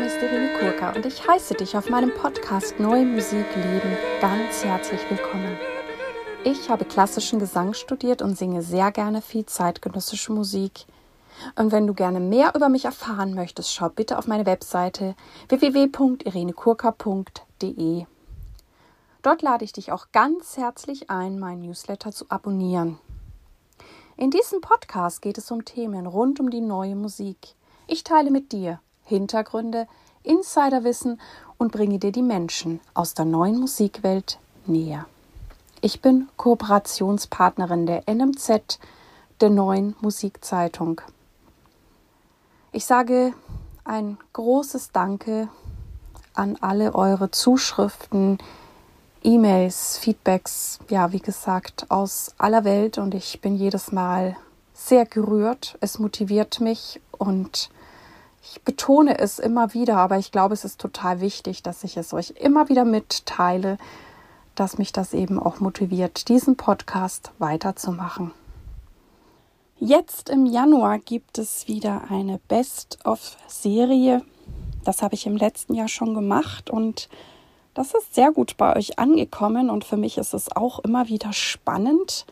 Name ist Irene Kurka und ich heiße dich auf meinem Podcast Neue Musik Leben ganz herzlich willkommen. Ich habe klassischen Gesang studiert und singe sehr gerne viel zeitgenössische Musik. Und wenn du gerne mehr über mich erfahren möchtest, schau bitte auf meine Webseite www.irenekurka.de. Dort lade ich dich auch ganz herzlich ein, meinen Newsletter zu abonnieren. In diesem Podcast geht es um Themen rund um die neue Musik. Ich teile mit dir Hintergründe, Insiderwissen und bringe dir die Menschen aus der neuen Musikwelt näher. Ich bin Kooperationspartnerin der NMZ, der neuen Musikzeitung. Ich sage ein großes Danke an alle eure Zuschriften, E-Mails, Feedbacks, ja, wie gesagt, aus aller Welt und ich bin jedes Mal sehr gerührt. Es motiviert mich und ich betone es immer wieder, aber ich glaube, es ist total wichtig, dass ich es euch immer wieder mitteile, dass mich das eben auch motiviert, diesen Podcast weiterzumachen. Jetzt im Januar gibt es wieder eine Best-of-Serie. Das habe ich im letzten Jahr schon gemacht und das ist sehr gut bei euch angekommen und für mich ist es auch immer wieder spannend,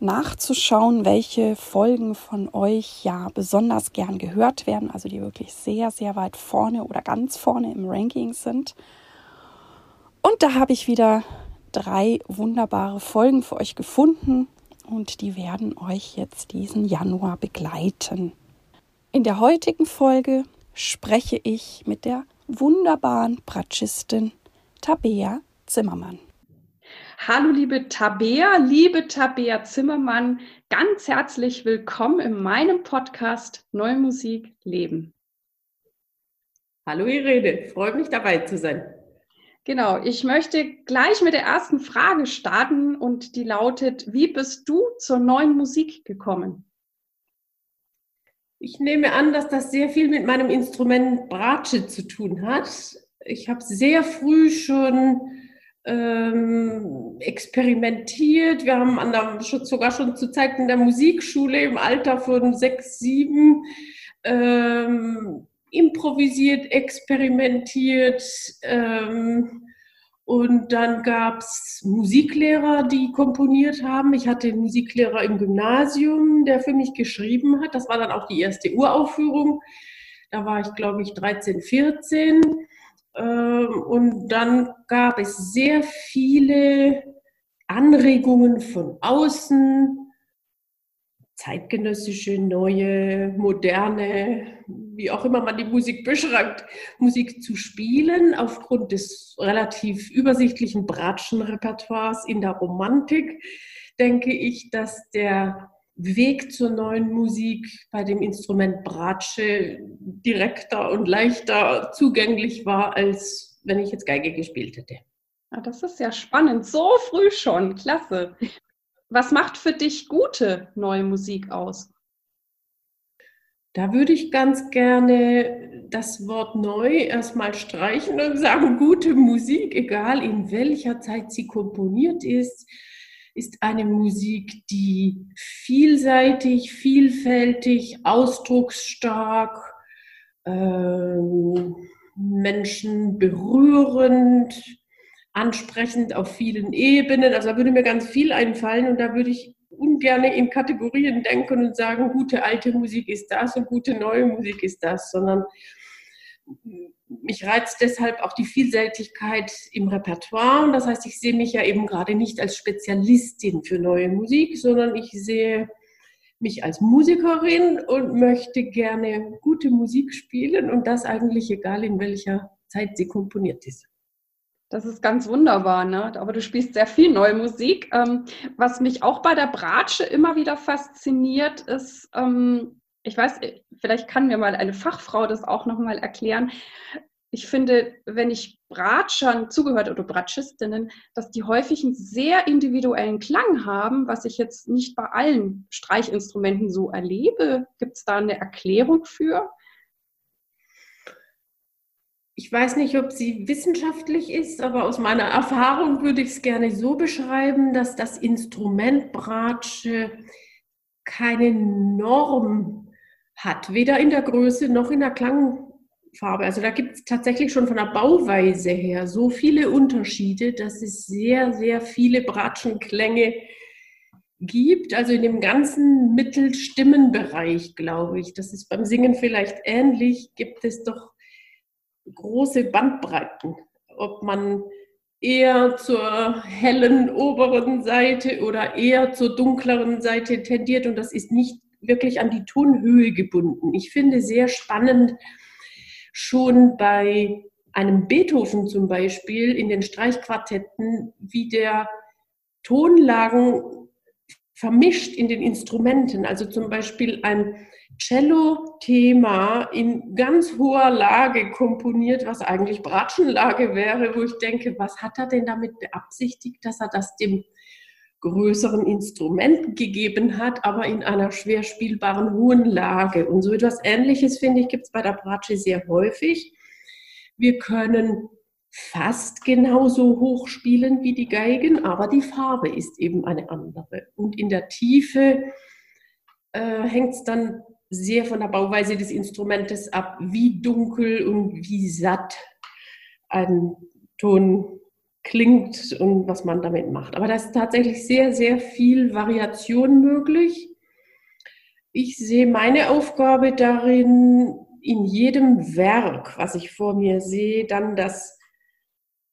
nachzuschauen, welche Folgen von euch ja besonders gern gehört werden, also die wirklich sehr, sehr weit vorne oder ganz vorne im Ranking sind. Und da habe ich wieder drei wunderbare Folgen für euch gefunden und die werden euch jetzt diesen Januar begleiten. In der heutigen Folge spreche ich mit der wunderbaren Bratschistin Tabea Zimmermann. Hallo liebe Tabea, liebe Tabea Zimmermann, ganz herzlich willkommen in meinem Podcast Neue Musik Leben. Hallo Irene, freut mich dabei zu sein. Genau, ich möchte gleich mit der ersten Frage starten und die lautet, wie bist du zur neuen Musik gekommen? Ich nehme an, dass das sehr viel mit meinem Instrument Bratsche zu tun hat. Ich habe sehr früh schon ähm, experimentiert. Wir haben an der, sogar schon zu Zeiten der Musikschule im Alter von sechs, sieben ähm, improvisiert, experimentiert. Ähm, und dann gab es Musiklehrer, die komponiert haben. Ich hatte einen Musiklehrer im Gymnasium, der für mich geschrieben hat. Das war dann auch die erste Uraufführung. Da war ich, glaube ich, 13, 14. Ähm, und dann gab es sehr viele Anregungen von außen, zeitgenössische, neue, moderne, wie auch immer man die Musik beschreibt, Musik zu spielen, aufgrund des relativ übersichtlichen Bratschenrepertoires in der Romantik, denke ich, dass der Weg zur neuen Musik bei dem Instrument Bratsche direkter und leichter zugänglich war, als wenn ich jetzt Geige gespielt hätte. Ja, das ist ja spannend. So früh schon. Klasse. Was macht für dich gute neue Musik aus? Da würde ich ganz gerne das Wort neu erstmal streichen und sagen, gute Musik, egal in welcher Zeit sie komponiert ist, ist eine Musik, die vielseitig, vielfältig, ausdrucksstark, äh, Menschen berührend, ansprechend auf vielen Ebenen. Also da würde mir ganz viel einfallen und da würde ich ungern in Kategorien denken und sagen, gute alte Musik ist das und gute neue Musik ist das, sondern mich reizt deshalb auch die Vielseitigkeit im Repertoire. Und das heißt, ich sehe mich ja eben gerade nicht als Spezialistin für neue Musik, sondern ich sehe mich als Musikerin und möchte gerne gute Musik spielen und das eigentlich egal in welcher Zeit sie komponiert ist. Das ist ganz wunderbar, ne? Aber du spielst sehr viel neue Musik. Ähm, was mich auch bei der Bratsche immer wieder fasziniert, ist, ähm, ich weiß, vielleicht kann mir mal eine Fachfrau das auch nochmal erklären. Ich finde, wenn ich Bratschern zugehört oder Bratschistinnen, dass die häufig einen sehr individuellen Klang haben, was ich jetzt nicht bei allen Streichinstrumenten so erlebe. Gibt es da eine Erklärung für? ich weiß nicht, ob sie wissenschaftlich ist, aber aus meiner Erfahrung würde ich es gerne so beschreiben, dass das Instrument Bratsche keine Norm hat, weder in der Größe noch in der Klang, Farbe. Also da gibt es tatsächlich schon von der Bauweise her so viele Unterschiede, dass es sehr, sehr viele Bratschenklänge gibt. Also in dem ganzen Mittelstimmenbereich, glaube ich, das ist beim Singen vielleicht ähnlich, gibt es doch große Bandbreiten. Ob man eher zur hellen oberen Seite oder eher zur dunkleren Seite tendiert und das ist nicht wirklich an die Tonhöhe gebunden. Ich finde sehr spannend, schon bei einem Beethoven zum Beispiel in den Streichquartetten, wie der Tonlagen vermischt in den Instrumenten. Also zum Beispiel ein Cello-Thema in ganz hoher Lage komponiert, was eigentlich Bratschenlage wäre, wo ich denke, was hat er denn damit beabsichtigt, dass er das dem größeren Instrument gegeben hat, aber in einer schwer spielbaren hohen Lage. Und so etwas Ähnliches, finde ich, gibt es bei der Bratsche sehr häufig. Wir können fast genauso hoch spielen wie die Geigen, aber die Farbe ist eben eine andere. Und in der Tiefe äh, hängt es dann sehr von der Bauweise des Instrumentes ab, wie dunkel und wie satt ein Ton klingt und was man damit macht. Aber da ist tatsächlich sehr, sehr viel Variation möglich. Ich sehe meine Aufgabe darin, in jedem Werk, was ich vor mir sehe, dann das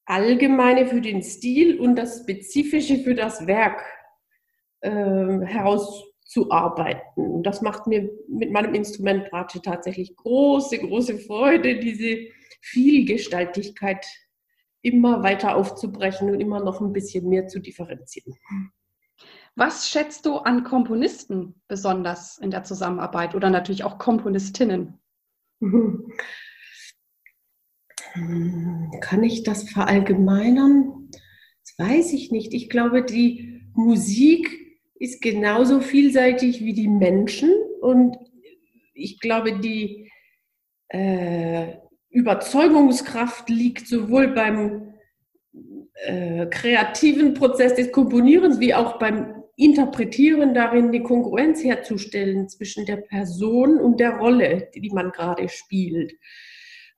Allgemeine für den Stil und das Spezifische für das Werk äh, herauszuarbeiten. Das macht mir mit meinem Instrument Bratsche tatsächlich große, große Freude, diese Vielgestaltigkeit immer weiter aufzubrechen und immer noch ein bisschen mehr zu differenzieren. Was schätzt du an Komponisten besonders in der Zusammenarbeit oder natürlich auch Komponistinnen? Kann ich das verallgemeinern? Das weiß ich nicht. Ich glaube, die Musik ist genauso vielseitig wie die Menschen und ich glaube, die äh, Überzeugungskraft liegt sowohl beim äh, kreativen Prozess des Komponierens wie auch beim Interpretieren darin, die Kongruenz herzustellen zwischen der Person und der Rolle, die man gerade spielt.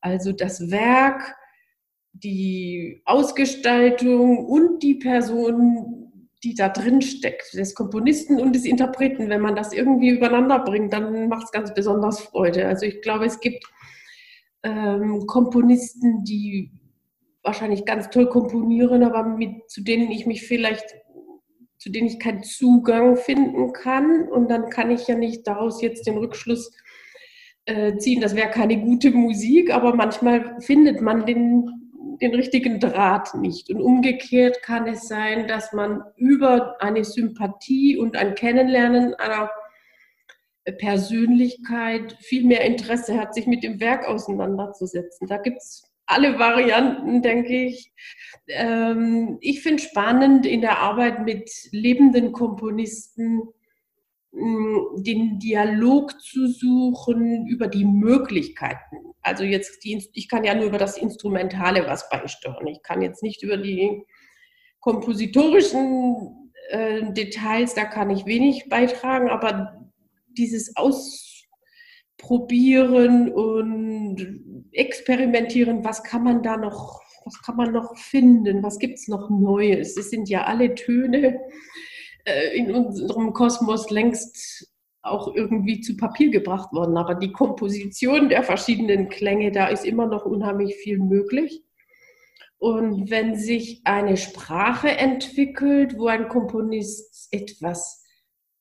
Also das Werk, die Ausgestaltung und die Person, die da drin steckt, des Komponisten und des Interpreten. Wenn man das irgendwie übereinander bringt, dann macht es ganz besonders Freude. Also ich glaube, es gibt ähm, Komponisten, die wahrscheinlich ganz toll komponieren, aber mit, zu denen ich mich vielleicht, zu denen ich keinen Zugang finden kann. Und dann kann ich ja nicht daraus jetzt den Rückschluss äh, ziehen, das wäre keine gute Musik, aber manchmal findet man den, den richtigen Draht nicht. Und umgekehrt kann es sein, dass man über eine Sympathie und ein Kennenlernen einer Persönlichkeit viel mehr Interesse hat, sich mit dem Werk auseinanderzusetzen. Da gibt es alle Varianten, denke ich. Ähm, ich finde spannend in der Arbeit mit lebenden Komponisten den Dialog zu suchen über die Möglichkeiten. Also jetzt, die, ich kann ja nur über das Instrumentale was beisteuern. Ich kann jetzt nicht über die kompositorischen äh, Details, da kann ich wenig beitragen, aber dieses Ausprobieren und Experimentieren, was kann man da noch, was kann man noch finden, was gibt es noch Neues? Es sind ja alle Töne äh, in unserem Kosmos längst auch irgendwie zu Papier gebracht worden. Aber die Komposition der verschiedenen Klänge, da ist immer noch unheimlich viel möglich. Und wenn sich eine Sprache entwickelt, wo ein Komponist etwas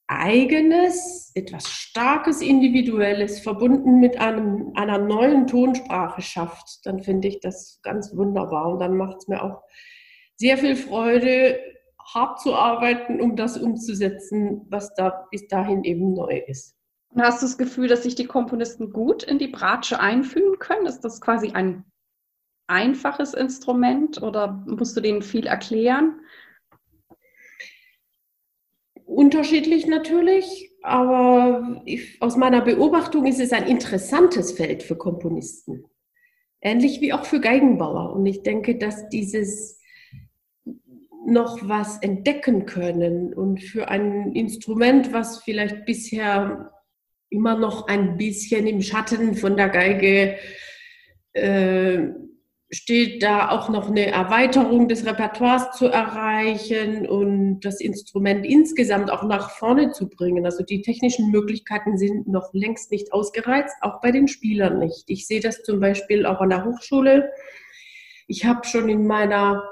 Eigenes, etwas Starkes, Individuelles verbunden mit einem, einer neuen Tonsprache schafft, dann finde ich das ganz wunderbar. Und dann macht es mir auch sehr viel Freude, hart zu arbeiten, um das umzusetzen, was da bis dahin eben neu ist. Und hast du das Gefühl, dass sich die Komponisten gut in die Bratsche einfühlen können? Ist das quasi ein einfaches Instrument oder musst du denen viel erklären? Unterschiedlich natürlich, aber ich, aus meiner Beobachtung ist es ein interessantes Feld für Komponisten. Ähnlich wie auch für Geigenbauer. Und ich denke, dass dieses noch was entdecken können und für ein Instrument, was vielleicht bisher immer noch ein bisschen im Schatten von der Geige äh, steht da auch noch eine Erweiterung des Repertoires zu erreichen und das Instrument insgesamt auch nach vorne zu bringen. Also die technischen Möglichkeiten sind noch längst nicht ausgereizt, auch bei den Spielern nicht. Ich sehe das zum Beispiel auch an der Hochschule. Ich habe schon in meiner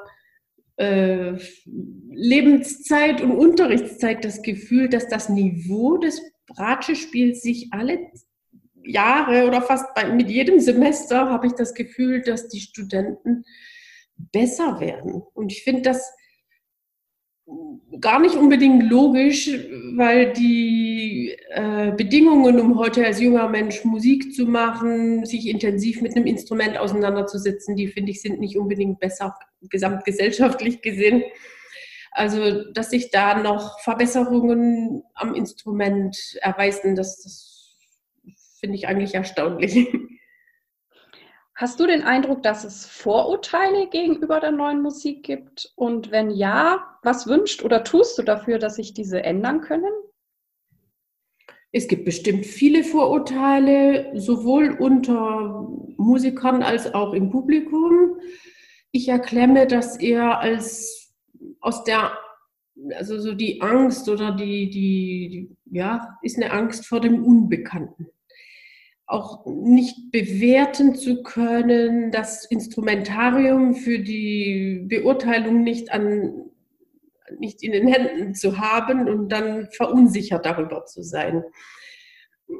äh, Lebenszeit und Unterrichtszeit das Gefühl, dass das Niveau des Bratsche-Spiels sich alle Jahre oder fast bei, mit jedem Semester habe ich das Gefühl, dass die Studenten besser werden. Und ich finde das gar nicht unbedingt logisch, weil die äh, Bedingungen, um heute als junger Mensch Musik zu machen, sich intensiv mit einem Instrument auseinanderzusetzen, die finde ich sind nicht unbedingt besser gesamtgesellschaftlich gesehen. Also, dass sich da noch Verbesserungen am Instrument erweisen, das, das finde ich eigentlich erstaunlich. Hast du den Eindruck, dass es Vorurteile gegenüber der neuen Musik gibt? Und wenn ja, was wünscht oder tust du dafür, dass sich diese ändern können? Es gibt bestimmt viele Vorurteile, sowohl unter Musikern als auch im Publikum. Ich erklemme das eher als aus der, also so die Angst oder die, die, die ja, ist eine Angst vor dem Unbekannten auch nicht bewerten zu können, das Instrumentarium für die Beurteilung nicht an nicht in den Händen zu haben und dann verunsichert darüber zu sein.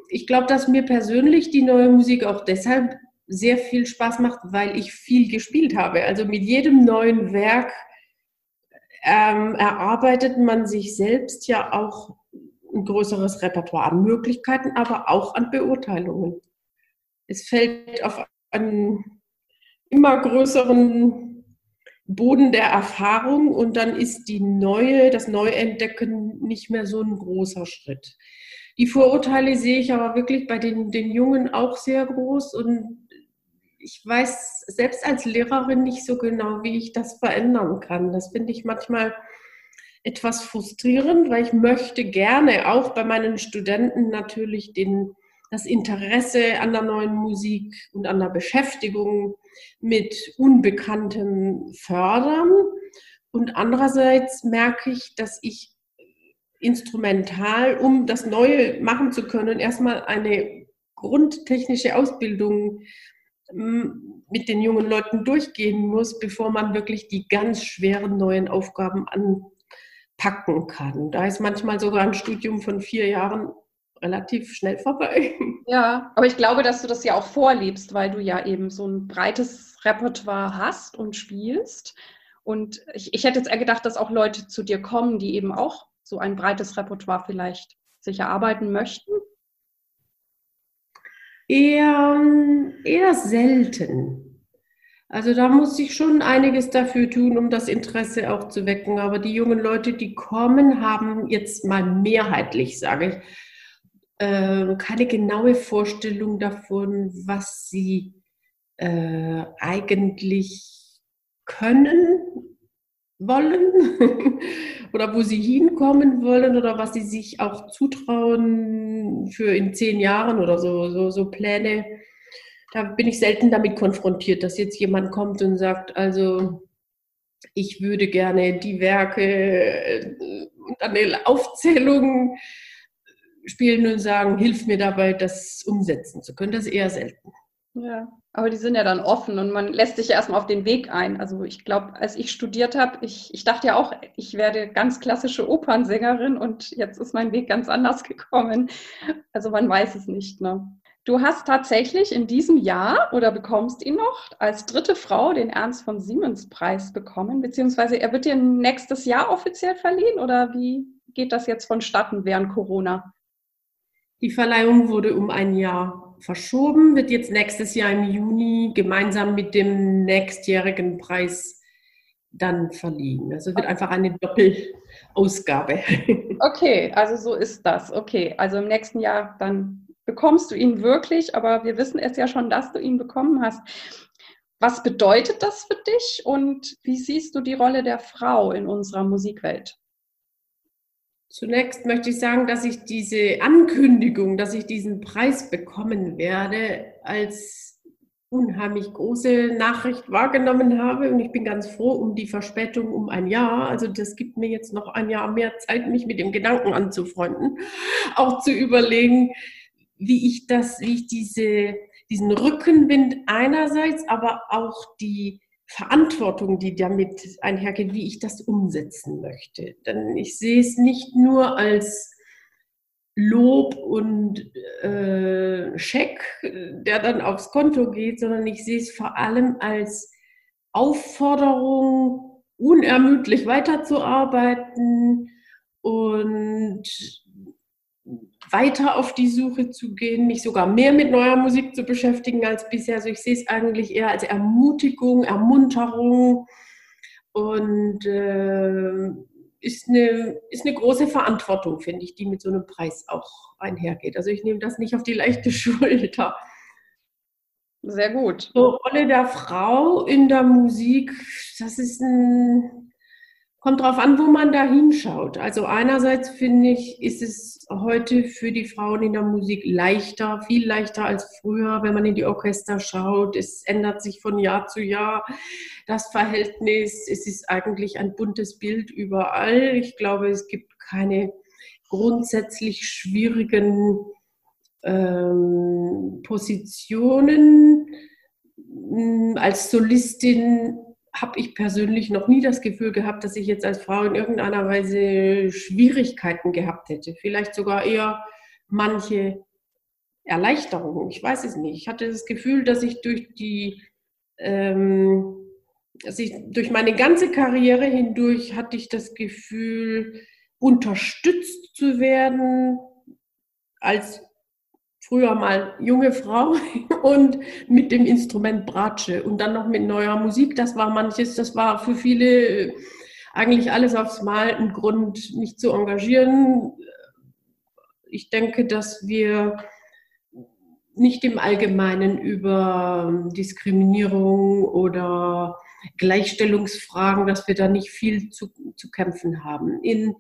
Ich glaube, dass mir persönlich die neue Musik auch deshalb sehr viel Spaß macht, weil ich viel gespielt habe. Also mit jedem neuen Werk ähm, erarbeitet man sich selbst ja auch ein größeres Repertoire an Möglichkeiten, aber auch an Beurteilungen. Es fällt auf einen immer größeren Boden der Erfahrung und dann ist die neue, das Neuentdecken nicht mehr so ein großer Schritt. Die Vorurteile sehe ich aber wirklich bei den, den Jungen auch sehr groß und ich weiß selbst als Lehrerin nicht so genau, wie ich das verändern kann. Das finde ich manchmal etwas frustrierend, weil ich möchte gerne auch bei meinen Studenten natürlich den, das Interesse an der neuen Musik und an der Beschäftigung mit Unbekanntem fördern. Und andererseits merke ich, dass ich instrumental, um das Neue machen zu können, erstmal eine grundtechnische Ausbildung mit den jungen Leuten durchgehen muss, bevor man wirklich die ganz schweren neuen Aufgaben an, packen kann. Da ist manchmal sogar ein Studium von vier Jahren relativ schnell vorbei. Ja, aber ich glaube, dass du das ja auch vorlebst, weil du ja eben so ein breites Repertoire hast und spielst. Und ich, ich hätte jetzt eher gedacht, dass auch Leute zu dir kommen, die eben auch so ein breites Repertoire vielleicht sich erarbeiten möchten. Eher, eher selten. Also da muss ich schon einiges dafür tun, um das Interesse auch zu wecken. Aber die jungen Leute, die kommen, haben jetzt mal mehrheitlich, sage ich, äh, keine genaue Vorstellung davon, was sie äh, eigentlich können wollen oder wo sie hinkommen wollen oder was sie sich auch zutrauen für in zehn Jahren oder so, so, so Pläne da bin ich selten damit konfrontiert, dass jetzt jemand kommt und sagt, also ich würde gerne die Werke äh, und eine Aufzählung spielen und sagen, hilf mir dabei, das umsetzen zu können. Das ist eher selten. Ja, aber die sind ja dann offen und man lässt sich ja erstmal auf den Weg ein. Also ich glaube, als ich studiert habe, ich, ich dachte ja auch, ich werde ganz klassische Opernsängerin und jetzt ist mein Weg ganz anders gekommen. Also man weiß es nicht. Ne? Du hast tatsächlich in diesem Jahr oder bekommst ihn noch als dritte Frau den Ernst von Siemens Preis bekommen, beziehungsweise er wird dir nächstes Jahr offiziell verliehen oder wie geht das jetzt vonstatten während Corona? Die Verleihung wurde um ein Jahr verschoben, wird jetzt nächstes Jahr im Juni gemeinsam mit dem nächstjährigen Preis dann verliehen. Also wird einfach eine Doppelausgabe. Okay, also so ist das. Okay, also im nächsten Jahr dann bekommst du ihn wirklich, aber wir wissen es ja schon, dass du ihn bekommen hast. Was bedeutet das für dich und wie siehst du die Rolle der Frau in unserer Musikwelt? Zunächst möchte ich sagen, dass ich diese Ankündigung, dass ich diesen Preis bekommen werde, als unheimlich große Nachricht wahrgenommen habe und ich bin ganz froh um die Verspätung um ein Jahr. Also das gibt mir jetzt noch ein Jahr mehr Zeit, mich mit dem Gedanken anzufreunden, auch zu überlegen, wie ich das, wie ich diese, diesen Rückenwind einerseits, aber auch die Verantwortung, die damit einhergeht, wie ich das umsetzen möchte. Denn ich sehe es nicht nur als Lob und äh, Scheck, der dann aufs Konto geht, sondern ich sehe es vor allem als Aufforderung, unermüdlich weiterzuarbeiten und weiter auf die Suche zu gehen, mich sogar mehr mit neuer Musik zu beschäftigen als bisher. Also ich sehe es eigentlich eher als Ermutigung, Ermunterung und äh, ist eine, ist eine große Verantwortung, finde ich, die mit so einem Preis auch einhergeht. Also ich nehme das nicht auf die leichte Schulter. Sehr gut. Die Rolle der Frau in der Musik, das ist ein, kommt darauf an, wo man da hinschaut. Also einerseits finde ich, ist es heute für die Frauen in der Musik leichter, viel leichter als früher, wenn man in die Orchester schaut. Es ändert sich von Jahr zu Jahr das Verhältnis. Es ist eigentlich ein buntes Bild überall. Ich glaube, es gibt keine grundsätzlich schwierigen ähm, Positionen. Als Solistin habe ich persönlich noch nie das Gefühl gehabt, dass ich jetzt als Frau in irgendeiner Weise Schwierigkeiten gehabt hätte. Vielleicht sogar eher manche Erleichterungen. Ich weiß es nicht. Ich hatte das Gefühl, dass ich durch die, ähm, dass ich durch meine ganze Karriere hindurch hatte ich das Gefühl, unterstützt zu werden als früher mal junge Frau und mit dem Instrument Bratsche und dann noch mit neuer Musik. Das war manches, das war für viele eigentlich alles aufs Mal ein Grund, mich zu engagieren. Ich denke, dass wir nicht im Allgemeinen über Diskriminierung oder Gleichstellungsfragen, dass wir da nicht viel zu, zu kämpfen haben. In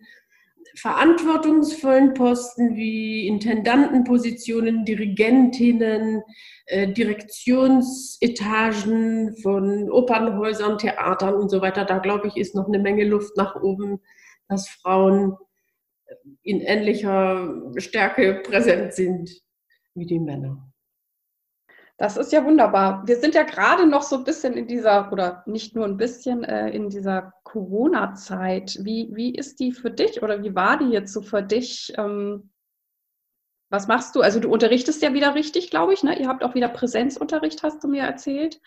verantwortungsvollen Posten wie Intendantenpositionen, Dirigentinnen, äh, Direktionsetagen von Opernhäusern, Theatern und so weiter. Da glaube ich, ist noch eine Menge Luft nach oben, dass Frauen in ähnlicher Stärke präsent sind wie die Männer. Das ist ja wunderbar. Wir sind ja gerade noch so ein bisschen in dieser, oder nicht nur ein bisschen, äh, in dieser Corona-Zeit. Wie, wie ist die für dich oder wie war die jetzt so für dich? Ähm, was machst du? Also du unterrichtest ja wieder richtig, glaube ich. Ne? Ihr habt auch wieder Präsenzunterricht, hast du mir erzählt.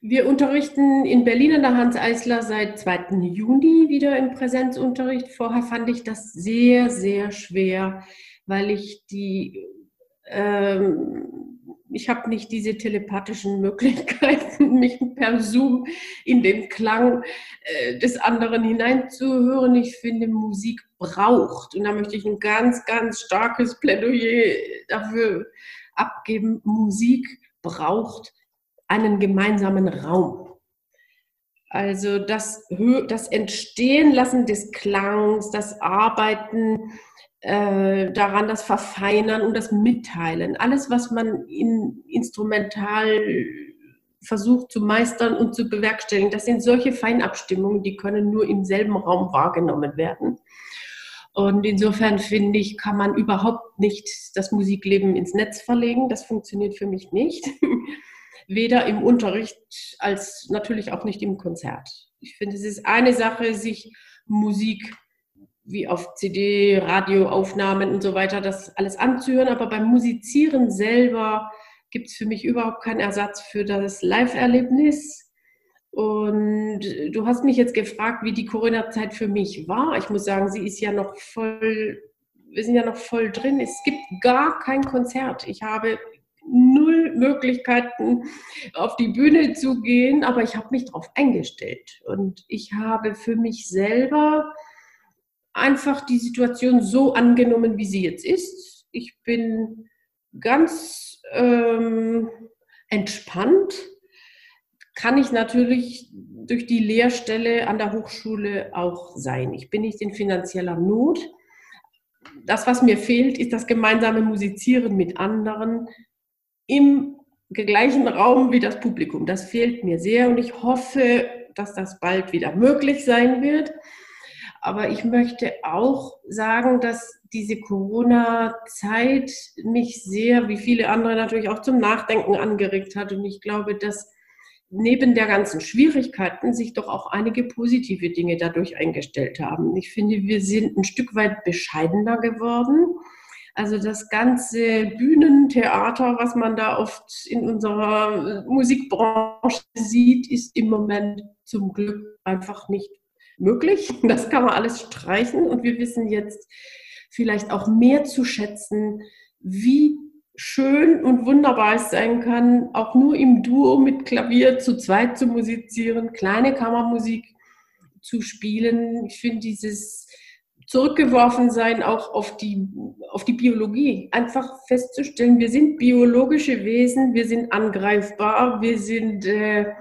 Wir unterrichten in Berlin an der Hans Eisler seit 2. Juni wieder im Präsenzunterricht. Vorher fand ich das sehr, sehr schwer, weil ich die ähm, ich habe nicht diese telepathischen Möglichkeiten, mich per Zoom in den Klang äh, des anderen hineinzuhören. Ich finde, Musik braucht, und da möchte ich ein ganz, ganz starkes Plädoyer dafür abgeben, Musik braucht einen gemeinsamen Raum. Also das, das Entstehen lassen des Klangs, das Arbeiten äh, daran das Verfeinern und das Mitteilen. Alles, was man in instrumental versucht zu meistern und zu bewerkstelligen, das sind solche Feinabstimmungen, die können nur im selben Raum wahrgenommen werden. Und insofern finde ich, kann man überhaupt nicht das Musikleben ins Netz verlegen. Das funktioniert für mich nicht. Weder im Unterricht als natürlich auch nicht im Konzert. Ich finde, es ist eine Sache, sich Musik wie auf CD, Radioaufnahmen und so weiter, das alles anzuhören. Aber beim Musizieren selber gibt es für mich überhaupt keinen Ersatz für das Live-Erlebnis. Und du hast mich jetzt gefragt, wie die Corona-Zeit für mich war. Ich muss sagen, sie ist ja noch voll, wir sind ja noch voll drin. Es gibt gar kein Konzert. Ich habe null Möglichkeiten, auf die Bühne zu gehen, aber ich habe mich darauf eingestellt. Und ich habe für mich selber einfach die Situation so angenommen, wie sie jetzt ist. Ich bin ganz ähm, entspannt. Kann ich natürlich durch die Lehrstelle an der Hochschule auch sein. Ich bin nicht in finanzieller Not. Das, was mir fehlt, ist das gemeinsame Musizieren mit anderen im gleichen Raum wie das Publikum. Das fehlt mir sehr und ich hoffe, dass das bald wieder möglich sein wird. Aber ich möchte auch sagen, dass diese Corona-Zeit mich sehr, wie viele andere natürlich auch zum Nachdenken angeregt hat. Und ich glaube, dass neben der ganzen Schwierigkeiten sich doch auch einige positive Dinge dadurch eingestellt haben. Ich finde, wir sind ein Stück weit bescheidener geworden. Also das ganze Bühnentheater, was man da oft in unserer Musikbranche sieht, ist im Moment zum Glück einfach nicht möglich. Das kann man alles streichen und wir wissen jetzt vielleicht auch mehr zu schätzen, wie schön und wunderbar es sein kann, auch nur im Duo mit Klavier zu zweit zu musizieren, kleine Kammermusik zu spielen. Ich finde dieses zurückgeworfen sein auch auf die, auf die Biologie. Einfach festzustellen, wir sind biologische Wesen, wir sind angreifbar, wir sind, äh,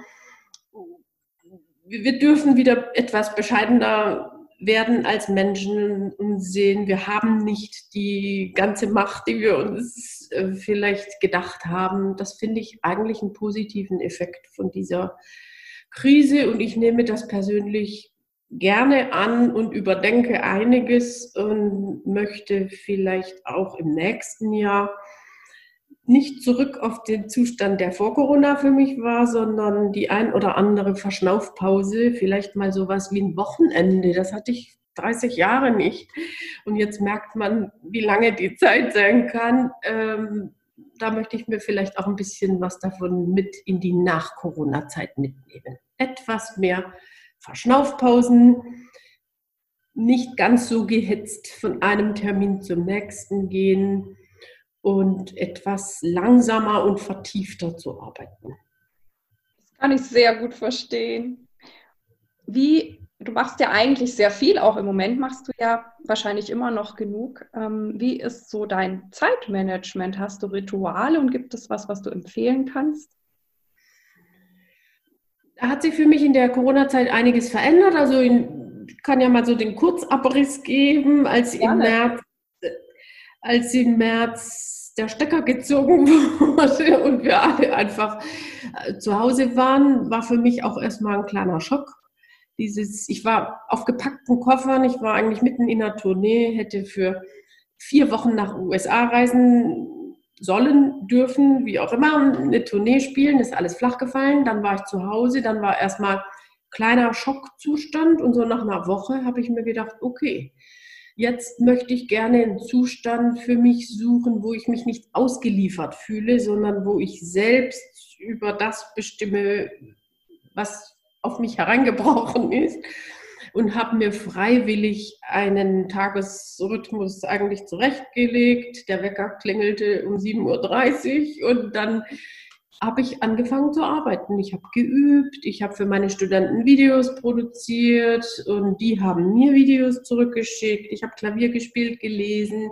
wir dürfen wieder etwas bescheidener werden als Menschen und sehen, wir haben nicht die ganze Macht, die wir uns äh, vielleicht gedacht haben. Das finde ich eigentlich einen positiven Effekt von dieser Krise und ich nehme das persönlich gerne an und überdenke einiges und möchte vielleicht auch im nächsten Jahr nicht zurück auf den Zustand, der vor Corona für mich war, sondern die ein oder andere Verschnaufpause, vielleicht mal sowas wie ein Wochenende. Das hatte ich 30 Jahre nicht. Und jetzt merkt man, wie lange die Zeit sein kann. Ähm, da möchte ich mir vielleicht auch ein bisschen was davon mit in die Nach-Corona-Zeit mitnehmen. Etwas mehr Verschnaufpausen, nicht ganz so gehetzt von einem Termin zum nächsten gehen und etwas langsamer und vertiefter zu arbeiten. Das kann ich sehr gut verstehen. Wie, du machst ja eigentlich sehr viel, auch im Moment machst du ja wahrscheinlich immer noch genug. Ähm, wie ist so dein Zeitmanagement? Hast du Rituale und gibt es was, was du empfehlen kannst? Da hat sich für mich in der Corona-Zeit einiges verändert. Also ich kann ja mal so den Kurzabriss geben, als im März, als im März der Stecker gezogen wurde und wir alle einfach äh, zu Hause waren, war für mich auch erstmal ein kleiner Schock. Dieses, ich war auf gepackten Koffern, ich war eigentlich mitten in der Tournee, hätte für vier Wochen nach USA reisen sollen, dürfen, wie auch immer, eine Tournee spielen, ist alles flach gefallen. Dann war ich zu Hause, dann war erstmal kleiner Schockzustand und so nach einer Woche habe ich mir gedacht, okay, Jetzt möchte ich gerne einen Zustand für mich suchen, wo ich mich nicht ausgeliefert fühle, sondern wo ich selbst über das bestimme, was auf mich hereingebrochen ist und habe mir freiwillig einen Tagesrhythmus eigentlich zurechtgelegt. Der Wecker klingelte um 7.30 Uhr und dann habe ich angefangen zu arbeiten. Ich habe geübt, ich habe für meine Studenten Videos produziert und die haben mir Videos zurückgeschickt. Ich habe Klavier gespielt, gelesen,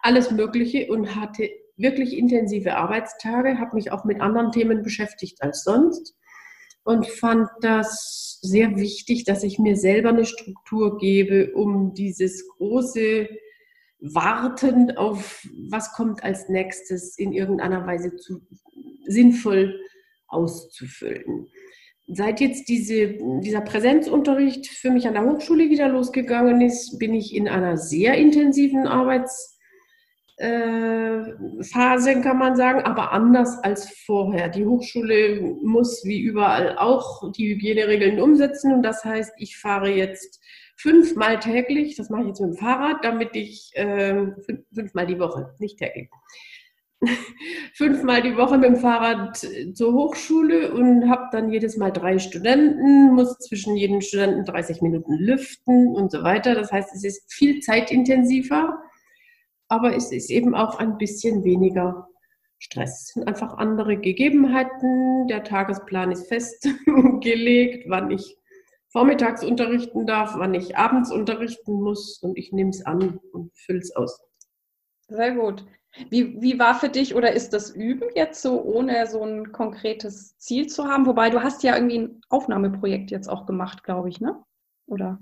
alles Mögliche und hatte wirklich intensive Arbeitstage, habe mich auch mit anderen Themen beschäftigt als sonst und fand das sehr wichtig, dass ich mir selber eine Struktur gebe, um dieses große Warten auf, was kommt als nächstes, in irgendeiner Weise zu, sinnvoll auszufüllen. Seit jetzt diese, dieser Präsenzunterricht für mich an der Hochschule wieder losgegangen ist, bin ich in einer sehr intensiven Arbeitsphase, äh, kann man sagen, aber anders als vorher. Die Hochschule muss wie überall auch die Hygieneregeln umsetzen und das heißt, ich fahre jetzt fünfmal täglich, das mache ich jetzt mit dem Fahrrad, damit ich äh, fünfmal die Woche, nicht täglich, fünfmal die Woche mit dem Fahrrad zur Hochschule und habe dann jedes Mal drei Studenten, muss zwischen jedem Studenten 30 Minuten lüften und so weiter. Das heißt, es ist viel zeitintensiver, aber es ist eben auch ein bisschen weniger Stress. Es sind einfach andere Gegebenheiten. Der Tagesplan ist festgelegt, wann ich vormittags unterrichten darf, wann ich abends unterrichten muss und ich nehme es an und fülle es aus. Sehr gut. Wie, wie war für dich oder ist das Üben jetzt so, ohne so ein konkretes Ziel zu haben? Wobei du hast ja irgendwie ein Aufnahmeprojekt jetzt auch gemacht, glaube ich, ne? Oder?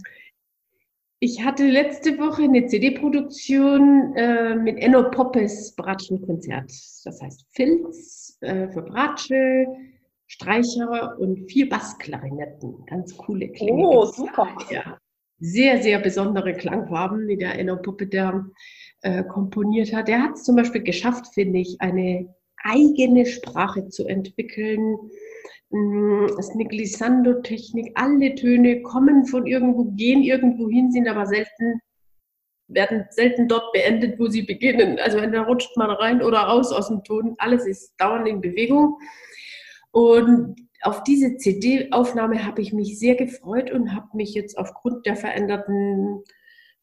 Ich hatte letzte Woche eine CD-Produktion äh, mit Enno Poppes Bratschenkonzert. Das heißt Filz äh, für Bratsche, Streicher und vier Bassklarinetten. Ganz coole Klänge. Oh, super. Ja. Sehr, sehr besondere Klangfarben, die der Enno Puppe der äh, komponiert hat. Der hat es zum Beispiel geschafft, finde ich, eine eigene Sprache zu entwickeln. Mm, das ist eine Glissando-Technik. Alle Töne kommen von irgendwo, gehen irgendwo hin, sind aber selten, werden selten dort beendet, wo sie beginnen. Also entweder rutscht man rein oder raus aus dem Ton. Alles ist dauernd in Bewegung. Und auf diese CD-Aufnahme habe ich mich sehr gefreut und habe mich jetzt aufgrund der veränderten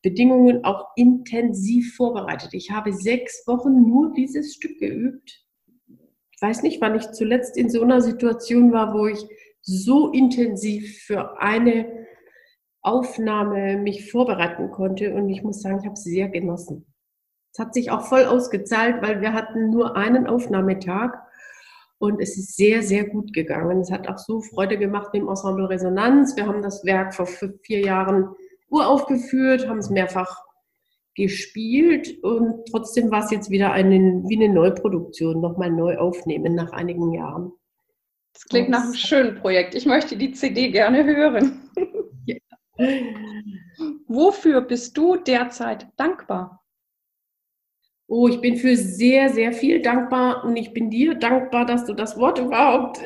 Bedingungen auch intensiv vorbereitet. Ich habe sechs Wochen nur dieses Stück geübt. Ich weiß nicht, wann ich zuletzt in so einer Situation war, wo ich so intensiv für eine Aufnahme mich vorbereiten konnte. Und ich muss sagen, ich habe es sehr genossen. Es hat sich auch voll ausgezahlt, weil wir hatten nur einen Aufnahmetag und es ist sehr, sehr gut gegangen. Es hat auch so Freude gemacht mit dem Ensemble Resonanz. Wir haben das Werk vor vier Jahren uraufgeführt, haben es mehrfach gespielt und trotzdem war es jetzt wieder eine, wie eine Neuproduktion, nochmal neu aufnehmen nach einigen Jahren. Das klingt nach einem schönen Projekt. Ich möchte die CD gerne hören. Ja. Wofür bist du derzeit dankbar? Oh, ich bin für sehr, sehr viel dankbar und ich bin dir dankbar, dass du das Wort überhaupt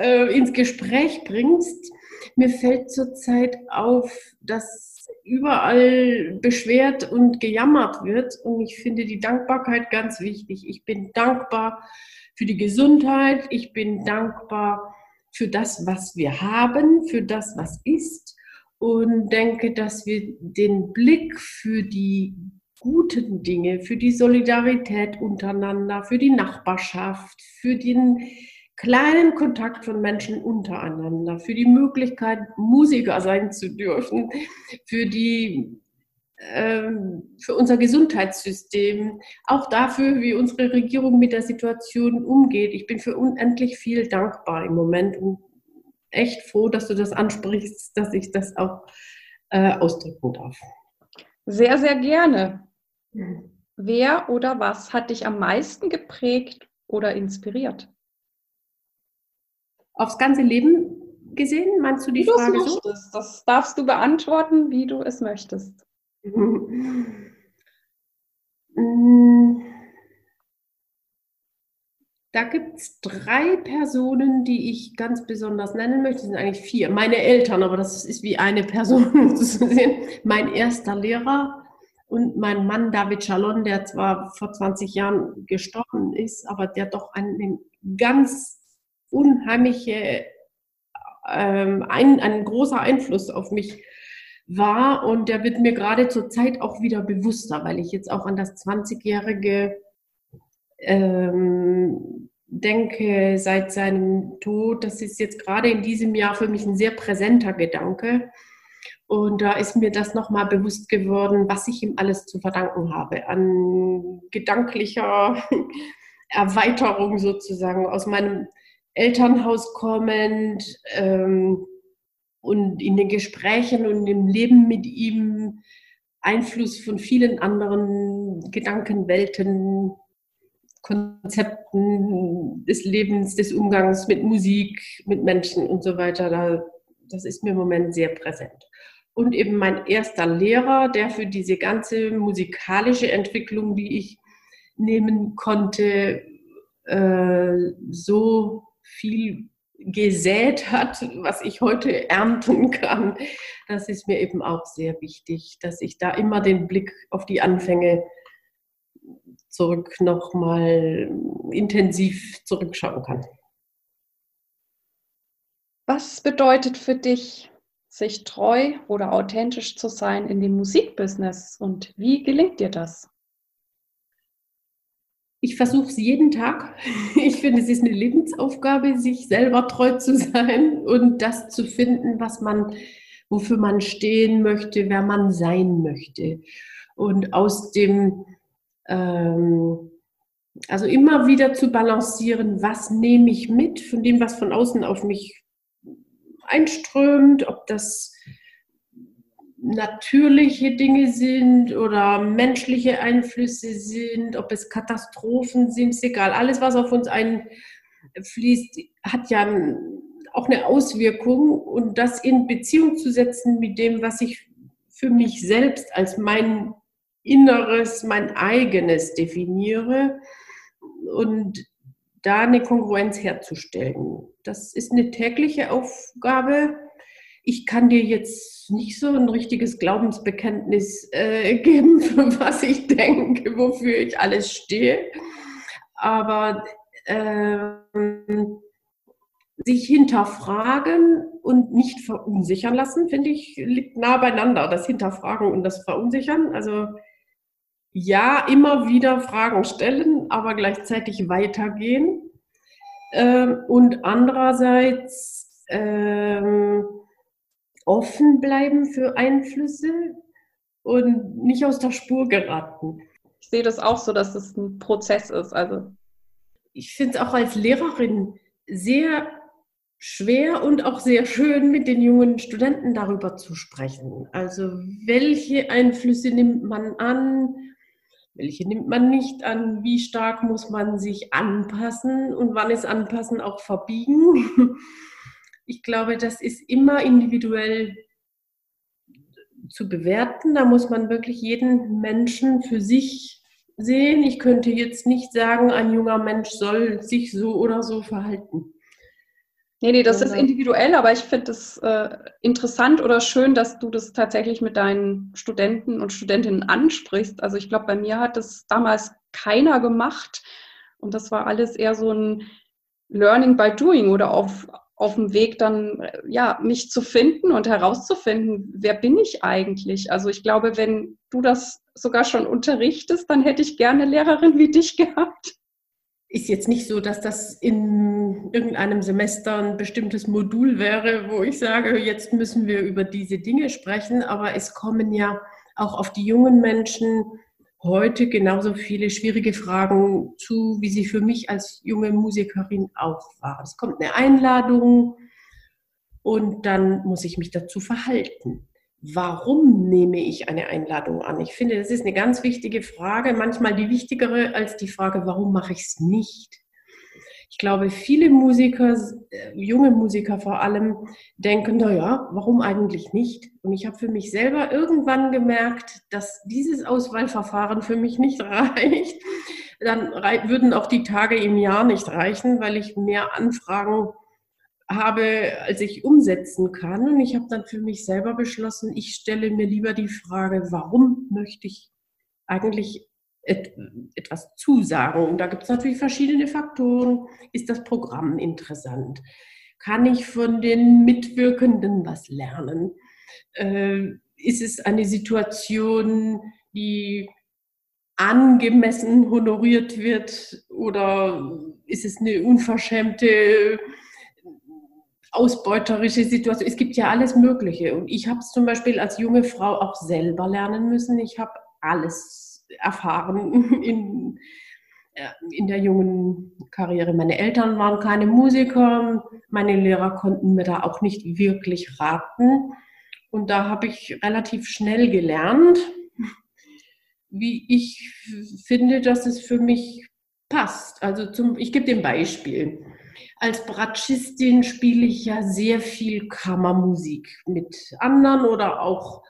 äh, ins Gespräch bringst. Mir fällt zurzeit auf, dass überall beschwert und gejammert wird und ich finde die Dankbarkeit ganz wichtig. Ich bin dankbar für die Gesundheit, ich bin dankbar für das, was wir haben, für das, was ist und denke, dass wir den Blick für die guten Dinge, für die Solidarität untereinander, für die Nachbarschaft, für den kleinen Kontakt von Menschen untereinander, für die Möglichkeit, Musiker sein zu dürfen, für die ähm, für unser Gesundheitssystem, auch dafür, wie unsere Regierung mit der Situation umgeht. Ich bin für unendlich viel dankbar im Moment und echt froh, dass du das ansprichst, dass ich das auch äh, ausdrücken darf. Sehr, sehr gerne. Wer oder was hat dich am meisten geprägt oder inspiriert? Aufs ganze Leben gesehen, meinst du die wie Frage so? Das darfst du beantworten, wie du es möchtest. Da gibt es drei Personen, die ich ganz besonders nennen möchte. Das sind eigentlich vier. Meine Eltern, aber das ist wie eine Person zu sehen. Mein erster Lehrer, und mein Mann David Chalon, der zwar vor 20 Jahren gestorben ist, aber der doch eine ganz unheimliche, ähm, ein, ein großer Einfluss auf mich war. Und der wird mir gerade zur Zeit auch wieder bewusster, weil ich jetzt auch an das 20-jährige ähm, denke seit seinem Tod. Das ist jetzt gerade in diesem Jahr für mich ein sehr präsenter Gedanke und da ist mir das nochmal bewusst geworden, was ich ihm alles zu verdanken habe. An gedanklicher Erweiterung sozusagen aus meinem Elternhaus kommend ähm, und in den Gesprächen und im Leben mit ihm Einfluss von vielen anderen Gedankenwelten, Konzepten des Lebens, des Umgangs mit Musik, mit Menschen und so weiter. Da, das ist mir im Moment sehr präsent und eben mein erster Lehrer, der für diese ganze musikalische Entwicklung, die ich nehmen konnte, äh, so viel gesät hat, was ich heute ernten kann. Das ist mir eben auch sehr wichtig, dass ich da immer den Blick auf die Anfänge zurück nochmal intensiv zurückschauen kann. Was bedeutet für dich sich treu oder authentisch zu sein in dem Musikbusiness und wie gelingt dir das? Ich versuche es jeden Tag. Ich finde, es ist eine Lebensaufgabe, sich selber treu zu sein und das zu finden, was man, wofür man stehen möchte, wer man sein möchte. Und aus dem, ähm, also immer wieder zu balancieren, was nehme ich mit von dem, was von außen auf mich einströmt, ob das natürliche Dinge sind oder menschliche Einflüsse sind, ob es Katastrophen sind, ist egal. Alles, was auf uns einfließt, hat ja auch eine Auswirkung und das in Beziehung zu setzen mit dem, was ich für mich selbst als mein Inneres, mein eigenes definiere und da eine Kongruenz herzustellen. Das ist eine tägliche Aufgabe. Ich kann dir jetzt nicht so ein richtiges Glaubensbekenntnis äh, geben, für was ich denke, wofür ich alles stehe. Aber ähm, sich hinterfragen und nicht verunsichern lassen, finde ich, liegt nah beieinander. Das Hinterfragen und das Verunsichern. Also ja, immer wieder Fragen stellen, aber gleichzeitig weitergehen. Ähm, und andererseits ähm, offen bleiben für Einflüsse und nicht aus der Spur geraten. Ich sehe das auch so, dass es ein Prozess ist. Also ich finde es auch als Lehrerin sehr schwer und auch sehr schön, mit den jungen Studenten darüber zu sprechen. Also welche Einflüsse nimmt man an, welche nimmt man nicht an, wie stark muss man sich anpassen und wann ist Anpassen auch verbiegen. Ich glaube, das ist immer individuell zu bewerten. Da muss man wirklich jeden Menschen für sich sehen. Ich könnte jetzt nicht sagen, ein junger Mensch soll sich so oder so verhalten. Nee, nee, das ist individuell, aber ich finde es äh, interessant oder schön, dass du das tatsächlich mit deinen Studenten und Studentinnen ansprichst. Also ich glaube, bei mir hat das damals keiner gemacht und das war alles eher so ein Learning by Doing oder auf, auf dem Weg dann, ja, mich zu finden und herauszufinden, wer bin ich eigentlich? Also ich glaube, wenn du das sogar schon unterrichtest, dann hätte ich gerne Lehrerin wie dich gehabt ist jetzt nicht so, dass das in irgendeinem Semester ein bestimmtes Modul wäre, wo ich sage, jetzt müssen wir über diese Dinge sprechen, aber es kommen ja auch auf die jungen Menschen heute genauso viele schwierige Fragen zu, wie sie für mich als junge Musikerin auch waren. Es kommt eine Einladung und dann muss ich mich dazu verhalten warum nehme ich eine Einladung an? Ich finde, das ist eine ganz wichtige Frage, manchmal die wichtigere als die Frage, warum mache ich es nicht? Ich glaube, viele Musiker, äh, junge Musiker vor allem, denken, naja, warum eigentlich nicht? Und ich habe für mich selber irgendwann gemerkt, dass dieses Auswahlverfahren für mich nicht reicht. Dann würden auch die Tage im Jahr nicht reichen, weil ich mehr Anfragen habe, als ich umsetzen kann. Und ich habe dann für mich selber beschlossen, ich stelle mir lieber die Frage, warum möchte ich eigentlich etwas zusagen? Und da gibt es natürlich verschiedene Faktoren. Ist das Programm interessant? Kann ich von den Mitwirkenden was lernen? Äh, ist es eine Situation, die angemessen honoriert wird oder ist es eine unverschämte ausbeuterische Situation. Es gibt ja alles Mögliche. Und ich habe es zum Beispiel als junge Frau auch selber lernen müssen. Ich habe alles erfahren in, in der jungen Karriere. Meine Eltern waren keine Musiker. Meine Lehrer konnten mir da auch nicht wirklich raten. Und da habe ich relativ schnell gelernt, wie ich finde, dass es für mich passt. Also zum, ich gebe ein Beispiel. Als Bratschistin spiele ich ja sehr viel Kammermusik mit anderen oder auch äh,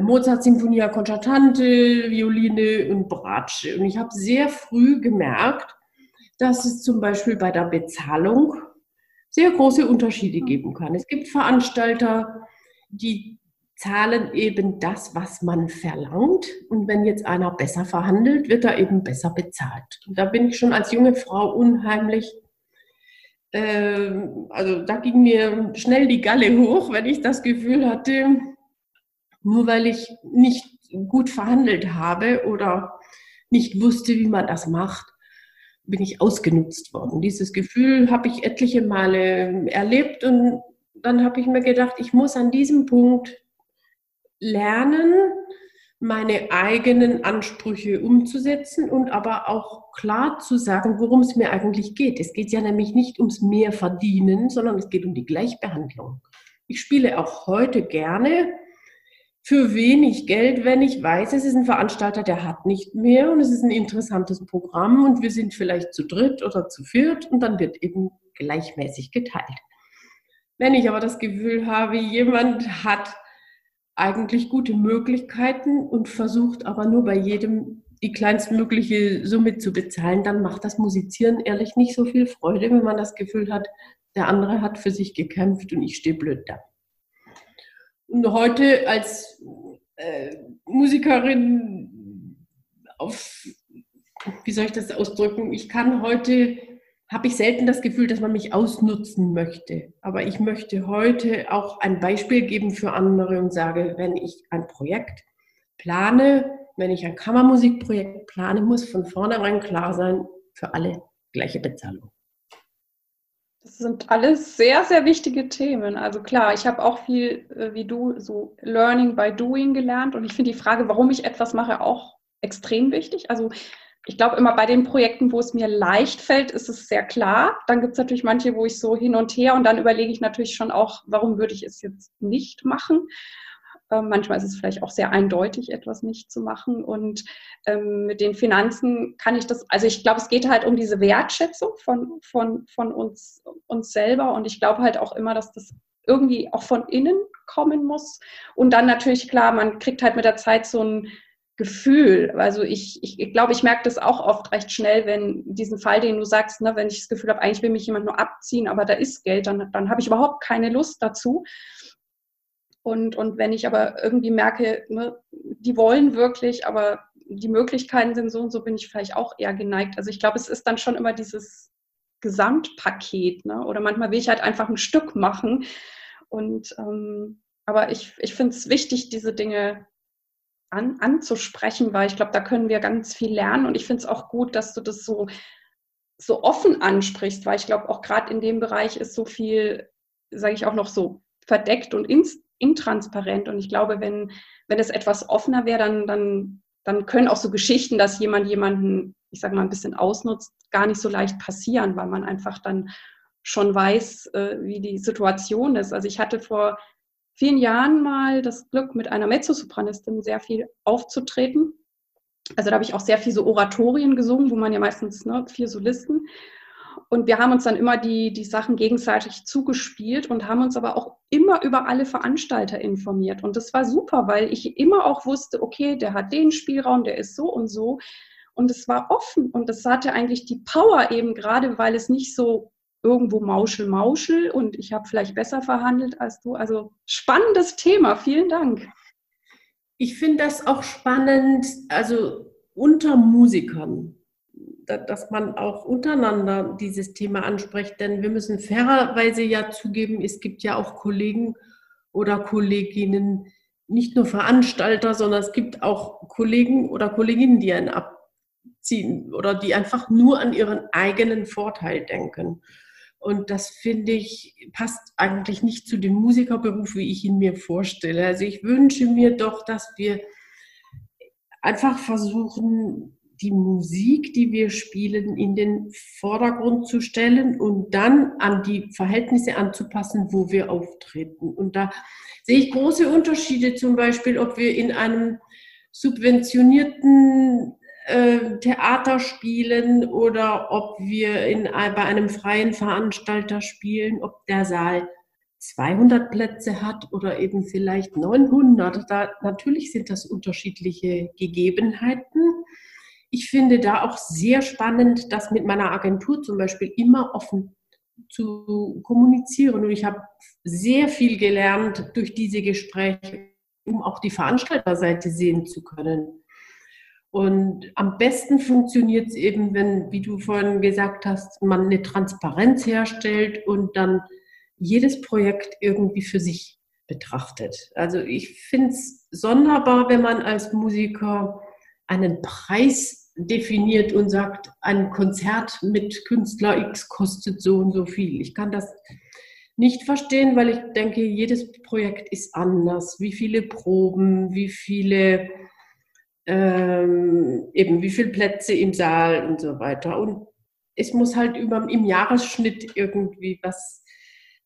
Mozart, Sinfonia Concertante, Violine und Bratsche. Und ich habe sehr früh gemerkt, dass es zum Beispiel bei der Bezahlung sehr große Unterschiede geben kann. Es gibt Veranstalter, die zahlen eben das, was man verlangt. Und wenn jetzt einer besser verhandelt, wird er eben besser bezahlt. Und da bin ich schon als junge Frau unheimlich ähm, also da ging mir schnell die Galle hoch, wenn ich das Gefühl hatte, nur weil ich nicht gut verhandelt habe oder nicht wusste, wie man das macht, bin ich ausgenutzt worden. Dieses Gefühl habe ich etliche Male erlebt und dann habe ich mir gedacht, ich muss an diesem Punkt lernen, meine eigenen Ansprüche umzusetzen und aber auch klar zu sagen, worum es mir eigentlich geht. Es geht ja nämlich nicht ums mehr verdienen, sondern es geht um die Gleichbehandlung. Ich spiele auch heute gerne für wenig Geld, wenn ich weiß, es ist ein Veranstalter, der hat nicht mehr und es ist ein interessantes Programm und wir sind vielleicht zu dritt oder zu viert und dann wird eben gleichmäßig geteilt. Wenn ich aber das Gefühl habe, jemand hat eigentlich gute Möglichkeiten und versucht aber nur bei jedem die kleinstmögliche Summe zu bezahlen, dann macht das Musizieren ehrlich nicht so viel Freude, wenn man das Gefühl hat, der andere hat für sich gekämpft und ich stehe blöd da. Und heute als äh, Musikerin auf, wie soll ich das ausdrücken, ich kann heute, habe ich selten das Gefühl, dass man mich ausnutzen möchte. Aber ich möchte heute auch ein Beispiel geben für andere und sage, wenn ich ein Projekt plane, wenn ich ein Kammermusikprojekt plane, muss von vornherein klar sein, für alle gleiche Bezahlung. Das sind alles sehr, sehr wichtige Themen. Also klar, ich habe auch viel äh, wie du so Learning by Doing gelernt und ich finde die Frage, warum ich etwas mache, auch extrem wichtig. Also ich glaube immer bei den Projekten, wo es mir leicht fällt, ist es sehr klar. Dann gibt es natürlich manche, wo ich so hin und her und dann überlege ich natürlich schon auch, warum würde ich es jetzt nicht machen. Ähm, manchmal ist es vielleicht auch sehr eindeutig, etwas nicht zu machen. Und ähm, mit den Finanzen kann ich das, also ich glaube, es geht halt um diese Wertschätzung von, von, von uns, uns selber. Und ich glaube halt auch immer, dass das irgendwie auch von innen kommen muss. Und dann natürlich, klar, man kriegt halt mit der Zeit so ein Gefühl. Also ich, ich, ich glaube, ich merke das auch oft recht schnell, wenn diesen Fall, den du sagst, ne, wenn ich das Gefühl habe, eigentlich will mich jemand nur abziehen, aber da ist Geld, dann, dann habe ich überhaupt keine Lust dazu. Und, und wenn ich aber irgendwie merke, ne, die wollen wirklich, aber die Möglichkeiten sind so und so, bin ich vielleicht auch eher geneigt. Also ich glaube, es ist dann schon immer dieses Gesamtpaket. Ne? Oder manchmal will ich halt einfach ein Stück machen. Und ähm, aber ich, ich finde es wichtig, diese Dinge an, anzusprechen, weil ich glaube, da können wir ganz viel lernen. Und ich finde es auch gut, dass du das so, so offen ansprichst, weil ich glaube, auch gerade in dem Bereich ist so viel, sage ich auch noch so, verdeckt und ins, intransparent. Und ich glaube, wenn, wenn es etwas offener wäre, dann, dann, dann können auch so Geschichten, dass jemand jemanden, ich sage mal, ein bisschen ausnutzt, gar nicht so leicht passieren, weil man einfach dann schon weiß, äh, wie die Situation ist. Also ich hatte vor vielen Jahren mal das Glück, mit einer Mezzosopranistin sehr viel aufzutreten. Also da habe ich auch sehr viel so Oratorien gesungen, wo man ja meistens ne, vier Solisten. Und wir haben uns dann immer die, die Sachen gegenseitig zugespielt und haben uns aber auch immer über alle Veranstalter informiert. Und das war super, weil ich immer auch wusste, okay, der hat den Spielraum, der ist so und so. Und es war offen und es hatte eigentlich die Power eben gerade, weil es nicht so irgendwo Mauschel, Mauschel und ich habe vielleicht besser verhandelt als du. Also spannendes Thema, vielen Dank. Ich finde das auch spannend, also unter Musikern dass man auch untereinander dieses Thema anspricht. Denn wir müssen fairerweise ja zugeben, es gibt ja auch Kollegen oder Kolleginnen, nicht nur Veranstalter, sondern es gibt auch Kollegen oder Kolleginnen, die einen abziehen oder die einfach nur an ihren eigenen Vorteil denken. Und das finde ich, passt eigentlich nicht zu dem Musikerberuf, wie ich ihn mir vorstelle. Also ich wünsche mir doch, dass wir einfach versuchen, die Musik, die wir spielen, in den Vordergrund zu stellen und dann an die Verhältnisse anzupassen, wo wir auftreten. Und da sehe ich große Unterschiede, zum Beispiel, ob wir in einem subventionierten äh, Theater spielen oder ob wir in, bei einem freien Veranstalter spielen, ob der Saal 200 Plätze hat oder eben vielleicht 900. Da, natürlich sind das unterschiedliche Gegebenheiten ich finde da auch sehr spannend, das mit meiner Agentur zum Beispiel immer offen zu kommunizieren. Und ich habe sehr viel gelernt durch diese Gespräche, um auch die Veranstalterseite sehen zu können. Und am besten funktioniert es eben, wenn, wie du vorhin gesagt hast, man eine Transparenz herstellt und dann jedes Projekt irgendwie für sich betrachtet. Also ich finde es sonderbar, wenn man als Musiker einen Preis definiert und sagt, ein Konzert mit Künstler X kostet so und so viel. Ich kann das nicht verstehen, weil ich denke, jedes Projekt ist anders. Wie viele Proben, wie viele ähm, eben wie viele Plätze im Saal und so weiter. Und es muss halt über, im Jahresschnitt irgendwie was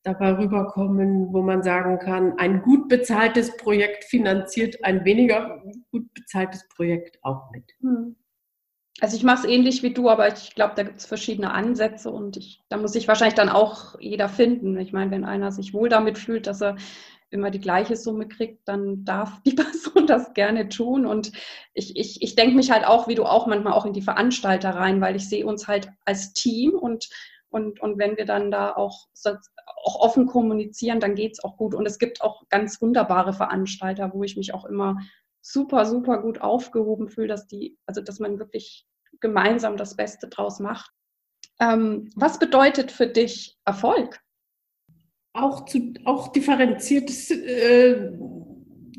dabei rüberkommen, wo man sagen kann, ein gut bezahltes Projekt finanziert ein weniger gut bezahltes Projekt auch mit. Hm. Also ich mache es ähnlich wie du, aber ich glaube, da gibt es verschiedene Ansätze und ich, da muss sich wahrscheinlich dann auch jeder finden. Ich meine, wenn einer sich wohl damit fühlt, dass er immer die gleiche Summe kriegt, dann darf die Person das gerne tun. Und ich, ich, ich denke mich halt auch, wie du auch manchmal auch in die Veranstalter rein, weil ich sehe uns halt als Team und, und, und wenn wir dann da auch, auch offen kommunizieren, dann geht es auch gut. Und es gibt auch ganz wunderbare Veranstalter, wo ich mich auch immer super, super gut aufgehoben fühle, dass die, also dass man wirklich gemeinsam das Beste draus macht. Ähm, was bedeutet für dich Erfolg? Auch, zu, auch differenziert äh,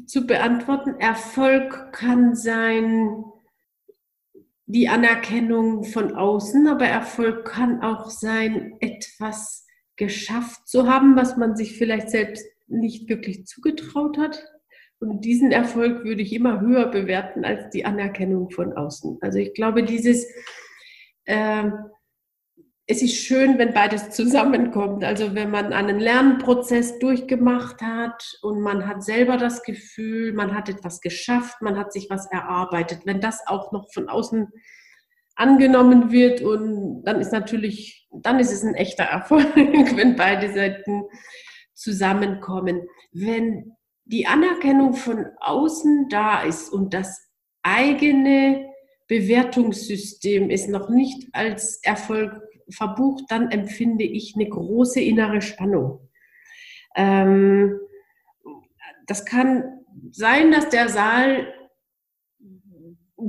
zu beantworten. Erfolg kann sein die Anerkennung von außen, aber Erfolg kann auch sein, etwas geschafft zu haben, was man sich vielleicht selbst nicht wirklich zugetraut hat. Und diesen Erfolg würde ich immer höher bewerten als die Anerkennung von außen. Also ich glaube, dieses, äh, es ist schön, wenn beides zusammenkommt. Also wenn man einen Lernprozess durchgemacht hat und man hat selber das Gefühl, man hat etwas geschafft, man hat sich was erarbeitet. Wenn das auch noch von außen angenommen wird und dann ist natürlich, dann ist es ein echter Erfolg, wenn beide Seiten zusammenkommen. Wenn die Anerkennung von außen da ist und das eigene Bewertungssystem ist noch nicht als Erfolg verbucht, dann empfinde ich eine große innere Spannung. Ähm, das kann sein, dass der Saal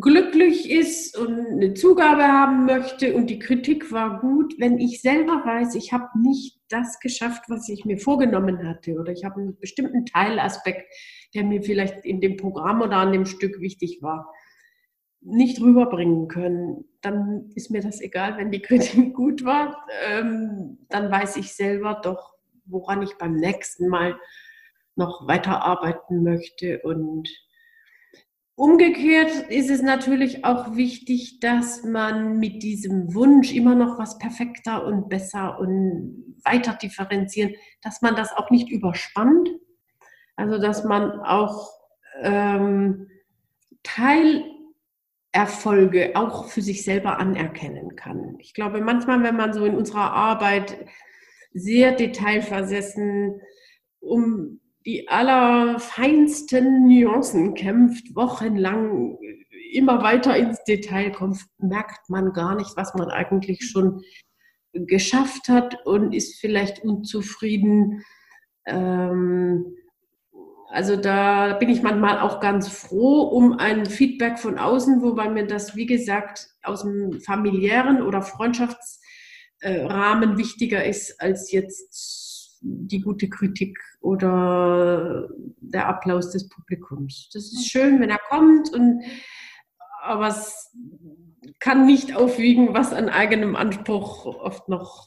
glücklich ist und eine Zugabe haben möchte. Und die Kritik war gut, wenn ich selber weiß, ich habe nicht das geschafft, was ich mir vorgenommen hatte. Oder ich habe einen bestimmten Teilaspekt, der mir vielleicht in dem Programm oder an dem Stück wichtig war, nicht rüberbringen können, dann ist mir das egal, wenn die Kritik gut war, ähm, dann weiß ich selber doch, woran ich beim nächsten Mal noch weiterarbeiten möchte. Und Umgekehrt ist es natürlich auch wichtig, dass man mit diesem Wunsch immer noch was perfekter und besser und weiter differenzieren, dass man das auch nicht überspannt. Also dass man auch ähm, Teilerfolge auch für sich selber anerkennen kann. Ich glaube, manchmal, wenn man so in unserer Arbeit sehr detailversessen um die allerfeinsten Nuancen kämpft, wochenlang immer weiter ins Detail kommt, merkt man gar nicht, was man eigentlich schon geschafft hat und ist vielleicht unzufrieden. Ähm, also da bin ich manchmal auch ganz froh um ein Feedback von außen, wobei mir das, wie gesagt, aus dem familiären oder Freundschaftsrahmen wichtiger ist als jetzt die gute Kritik oder der Applaus des Publikums. Das ist schön, wenn er kommt, und, aber es kann nicht aufwiegen, was an eigenem Anspruch oft noch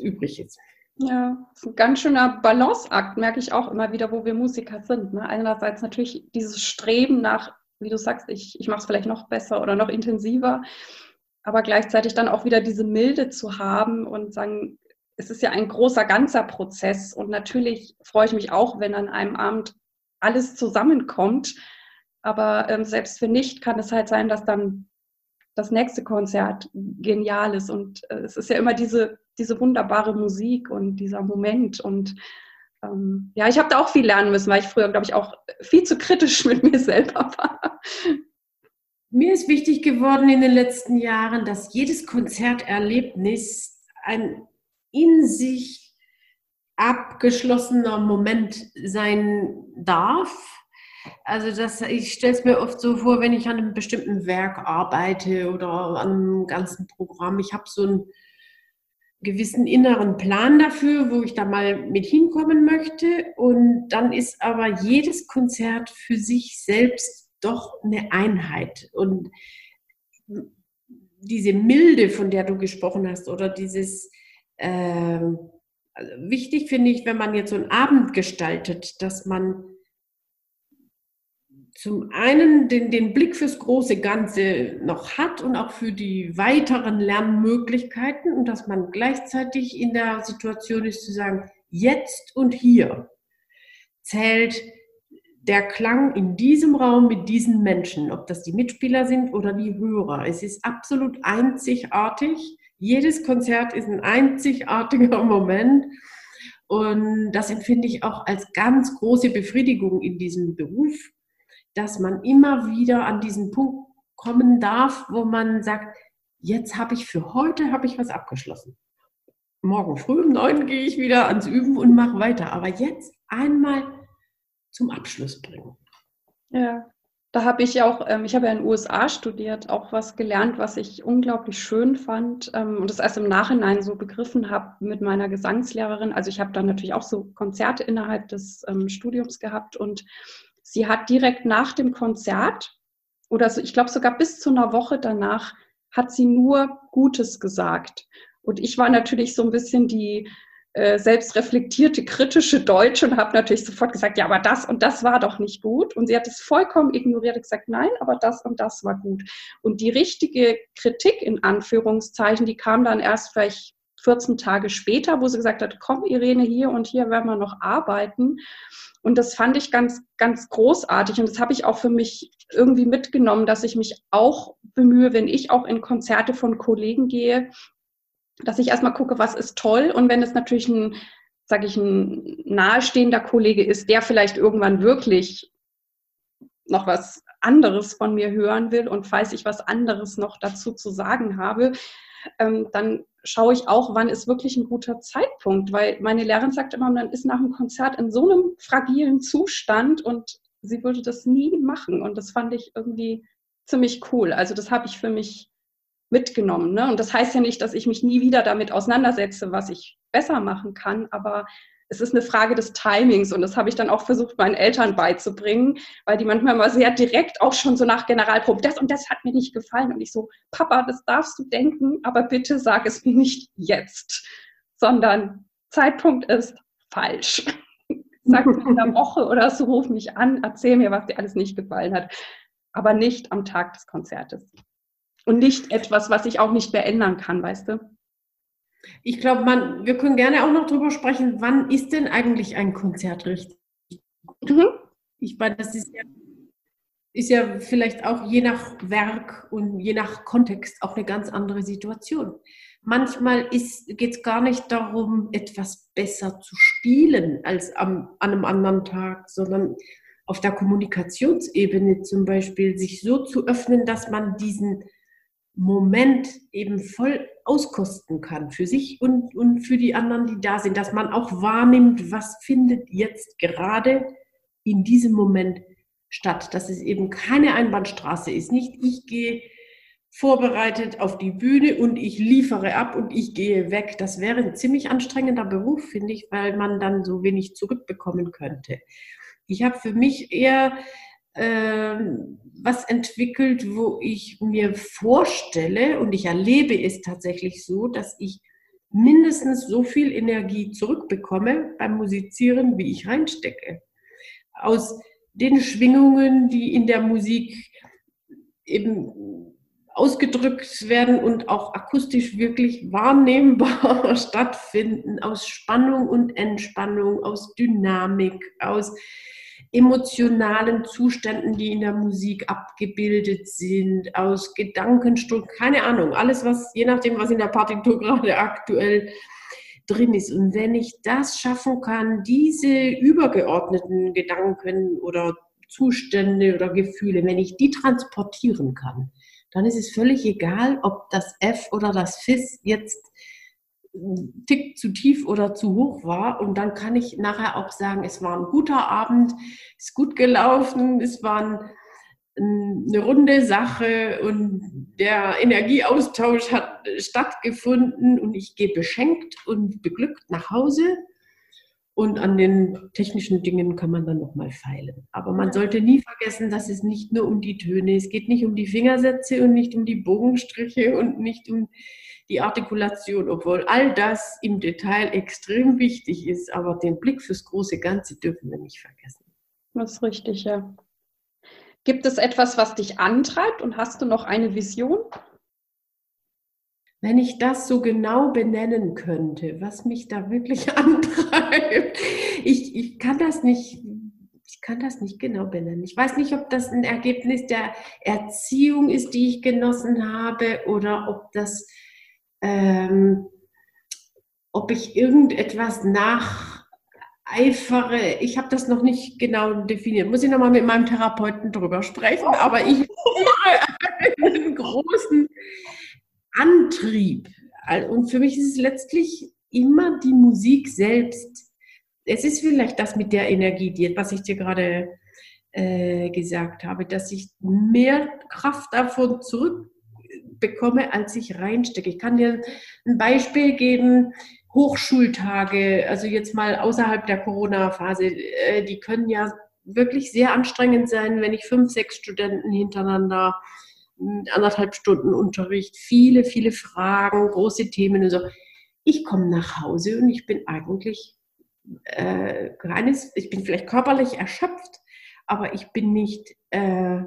übrig ist. Ja, ist ein ganz schöner Balanceakt, merke ich auch immer wieder, wo wir Musiker sind. Ne? Einerseits natürlich dieses Streben nach, wie du sagst, ich, ich mache es vielleicht noch besser oder noch intensiver, aber gleichzeitig dann auch wieder diese Milde zu haben und sagen, es ist ja ein großer ganzer Prozess und natürlich freue ich mich auch, wenn an einem Abend alles zusammenkommt. Aber ähm, selbst für nicht kann es halt sein, dass dann das nächste Konzert genial ist. Und äh, es ist ja immer diese, diese wunderbare Musik und dieser Moment. Und ähm, ja, ich habe da auch viel lernen müssen, weil ich früher, glaube ich, auch viel zu kritisch mit mir selber war. Mir ist wichtig geworden in den letzten Jahren, dass jedes Konzerterlebnis ein in sich abgeschlossener Moment sein darf. Also das, ich stelle es mir oft so vor, wenn ich an einem bestimmten Werk arbeite oder an einem ganzen Programm. Ich habe so einen gewissen inneren Plan dafür, wo ich da mal mit hinkommen möchte. Und dann ist aber jedes Konzert für sich selbst doch eine Einheit. Und diese Milde, von der du gesprochen hast, oder dieses ähm, wichtig finde ich, wenn man jetzt so einen Abend gestaltet, dass man zum einen den, den Blick fürs große Ganze noch hat und auch für die weiteren Lernmöglichkeiten und dass man gleichzeitig in der Situation ist zu sagen, jetzt und hier zählt der Klang in diesem Raum mit diesen Menschen, ob das die Mitspieler sind oder die Hörer. Es ist absolut einzigartig. Jedes Konzert ist ein einzigartiger Moment. Und das empfinde ich auch als ganz große Befriedigung in diesem Beruf, dass man immer wieder an diesen Punkt kommen darf, wo man sagt, jetzt habe ich für heute habe ich was abgeschlossen. Morgen früh um neun gehe ich wieder ans Üben und mache weiter. Aber jetzt einmal zum Abschluss bringen. Ja, da habe ich auch, ähm, ich habe ja in den USA studiert, auch was gelernt, was ich unglaublich schön fand ähm, und das erst im Nachhinein so begriffen habe mit meiner Gesangslehrerin. Also ich habe dann natürlich auch so Konzerte innerhalb des ähm, Studiums gehabt und sie hat direkt nach dem Konzert oder so, ich glaube sogar bis zu einer Woche danach hat sie nur Gutes gesagt. Und ich war natürlich so ein bisschen die äh, selbstreflektierte, kritische Deutsche und habe natürlich sofort gesagt, ja, aber das und das war doch nicht gut. Und sie hat es vollkommen ignoriert und gesagt, nein, aber das und das war gut. Und die richtige Kritik in Anführungszeichen, die kam dann erst vielleicht 14 Tage später, wo sie gesagt hat, komm Irene, hier und hier werden wir noch arbeiten. Und das fand ich ganz, ganz großartig. Und das habe ich auch für mich irgendwie mitgenommen, dass ich mich auch bemühe, wenn ich auch in Konzerte von Kollegen gehe, dass ich erstmal gucke, was ist toll. Und wenn es natürlich ein, sage ich, ein nahestehender Kollege ist, der vielleicht irgendwann wirklich noch was anderes von mir hören will und falls ich was anderes noch dazu zu sagen habe, ähm, dann schaue ich auch, wann ist wirklich ein guter Zeitpunkt, weil meine Lehrerin sagt immer, man ist nach dem Konzert in so einem fragilen Zustand und sie würde das nie machen und das fand ich irgendwie ziemlich cool. Also das habe ich für mich mitgenommen. Ne? Und das heißt ja nicht, dass ich mich nie wieder damit auseinandersetze, was ich besser machen kann, aber es ist eine Frage des Timings und das habe ich dann auch versucht, meinen Eltern beizubringen, weil die manchmal mal sehr direkt auch schon so nach Generalprobe, das und das hat mir nicht gefallen und ich so, Papa, das darfst du denken, aber bitte sag es mir nicht jetzt, sondern Zeitpunkt ist falsch. Sag mir in einer Woche oder so, ruf mich an, erzähl mir, was dir alles nicht gefallen hat, aber nicht am Tag des Konzertes und nicht etwas, was ich auch nicht mehr ändern kann, weißt du? Ich glaube, man, wir können gerne auch noch drüber sprechen, wann ist denn eigentlich ein Konzert richtig? Mhm. Ich meine, das ist ja, ist ja vielleicht auch je nach Werk und je nach Kontext auch eine ganz andere Situation. Manchmal geht es gar nicht darum, etwas besser zu spielen als am, an einem anderen Tag, sondern auf der Kommunikationsebene zum Beispiel sich so zu öffnen, dass man diesen Moment eben voll auskosten kann für sich und, und für die anderen, die da sind, dass man auch wahrnimmt, was findet jetzt gerade in diesem Moment statt, dass es eben keine Einbahnstraße ist, nicht ich gehe vorbereitet auf die Bühne und ich liefere ab und ich gehe weg. Das wäre ein ziemlich anstrengender Beruf, finde ich, weil man dann so wenig zurückbekommen könnte. Ich habe für mich eher ähm, was entwickelt, wo ich mir vorstelle und ich erlebe es tatsächlich so, dass ich mindestens so viel Energie zurückbekomme beim Musizieren, wie ich reinstecke. Aus den Schwingungen, die in der Musik eben ausgedrückt werden und auch akustisch wirklich wahrnehmbar stattfinden, aus Spannung und Entspannung, aus Dynamik, aus emotionalen Zuständen, die in der Musik abgebildet sind, aus Gedankenstunden, keine Ahnung, alles was, je nachdem, was in der Partitur gerade aktuell drin ist. Und wenn ich das schaffen kann, diese übergeordneten Gedanken oder Zustände oder Gefühle, wenn ich die transportieren kann, dann ist es völlig egal, ob das F oder das FIS jetzt Tick zu tief oder zu hoch war. Und dann kann ich nachher auch sagen, es war ein guter Abend, ist gut gelaufen, es war ein, eine runde Sache und der Energieaustausch hat stattgefunden und ich gehe beschenkt und beglückt nach Hause. Und an den technischen Dingen kann man dann nochmal feilen. Aber man sollte nie vergessen, dass es nicht nur um die Töne, es geht nicht um die Fingersätze und nicht um die Bogenstriche und nicht um die Artikulation, obwohl all das im Detail extrem wichtig ist, aber den Blick fürs große Ganze dürfen wir nicht vergessen. Das ist richtig, ja. Gibt es etwas, was dich antreibt und hast du noch eine Vision? wenn ich das so genau benennen könnte, was mich da wirklich antreibt. Ich, ich kann das nicht, ich kann das nicht genau benennen. Ich weiß nicht, ob das ein Ergebnis der Erziehung ist, die ich genossen habe, oder ob das, ähm, ob ich irgendetwas nacheifere. Ich habe das noch nicht genau definiert. Muss ich nochmal mit meinem Therapeuten drüber sprechen, aber ich habe einen großen Antrieb. Und für mich ist es letztlich immer die Musik selbst. Es ist vielleicht das mit der Energie, die, was ich dir gerade äh, gesagt habe, dass ich mehr Kraft davon zurückbekomme, als ich reinstecke. Ich kann dir ein Beispiel geben. Hochschultage, also jetzt mal außerhalb der Corona-Phase, äh, die können ja wirklich sehr anstrengend sein, wenn ich fünf, sechs Studenten hintereinander anderthalb Stunden Unterricht, viele, viele Fragen, große Themen und so. Ich komme nach Hause und ich bin eigentlich äh, kleines, ich bin vielleicht körperlich erschöpft, aber ich bin nicht äh,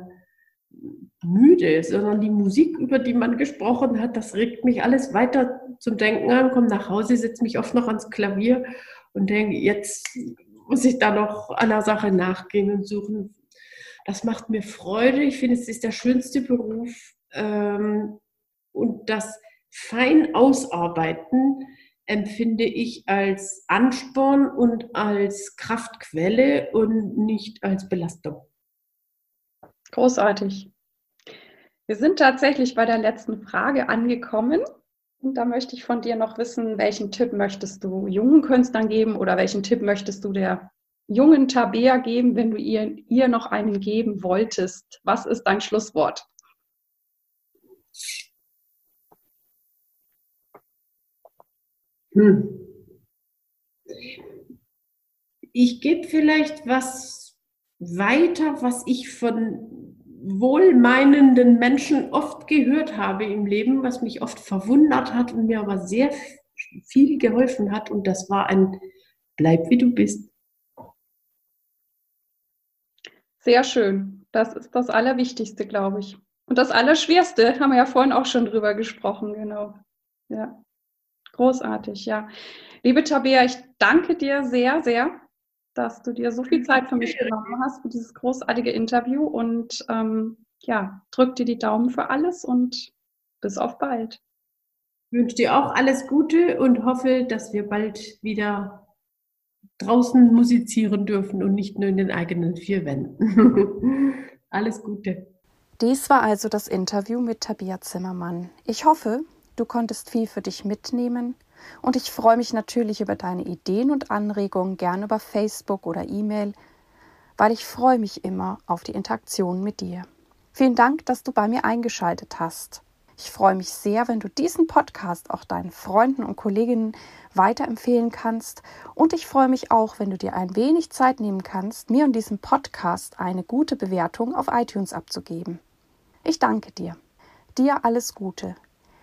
müde, sondern die Musik, über die man gesprochen hat, das regt mich alles weiter zum Denken an, komme nach Hause, setze mich oft noch ans Klavier und denke, jetzt muss ich da noch einer Sache nachgehen und suchen, das macht mir Freude. Ich finde, es ist der schönste Beruf. Ähm, und das fein ausarbeiten empfinde ich als Ansporn und als Kraftquelle und nicht als Belastung. Großartig. Wir sind tatsächlich bei der letzten Frage angekommen. Und da möchte ich von dir noch wissen, welchen Tipp möchtest du jungen Künstlern geben oder welchen Tipp möchtest du der jungen Tabea geben, wenn du ihr, ihr noch einen geben wolltest? Was ist dein Schlusswort? Hm. Ich gebe vielleicht was weiter, was ich von wohlmeinenden Menschen oft gehört habe im Leben, was mich oft verwundert hat und mir aber sehr viel geholfen hat. Und das war ein Bleib wie du bist. Sehr schön. Das ist das Allerwichtigste, glaube ich. Und das Allerschwerste, haben wir ja vorhin auch schon drüber gesprochen, genau. Ja. Großartig, ja. Liebe Tabea, ich danke dir sehr, sehr, dass du dir so viel Zeit für mich genommen hast für dieses großartige Interview und ähm, ja, drück dir die Daumen für alles und bis auf bald. Ich wünsche dir auch alles Gute und hoffe, dass wir bald wieder draußen musizieren dürfen und nicht nur in den eigenen vier Wänden. Alles Gute. Dies war also das Interview mit Tabia Zimmermann. Ich hoffe, du konntest viel für dich mitnehmen und ich freue mich natürlich über deine Ideen und Anregungen gern über Facebook oder E-Mail, weil ich freue mich immer auf die Interaktion mit dir. Vielen Dank, dass du bei mir eingeschaltet hast. Ich freue mich sehr, wenn du diesen Podcast auch deinen Freunden und Kolleginnen weiterempfehlen kannst. Und ich freue mich auch, wenn du dir ein wenig Zeit nehmen kannst, mir und diesem Podcast eine gute Bewertung auf iTunes abzugeben. Ich danke dir. Dir alles Gute.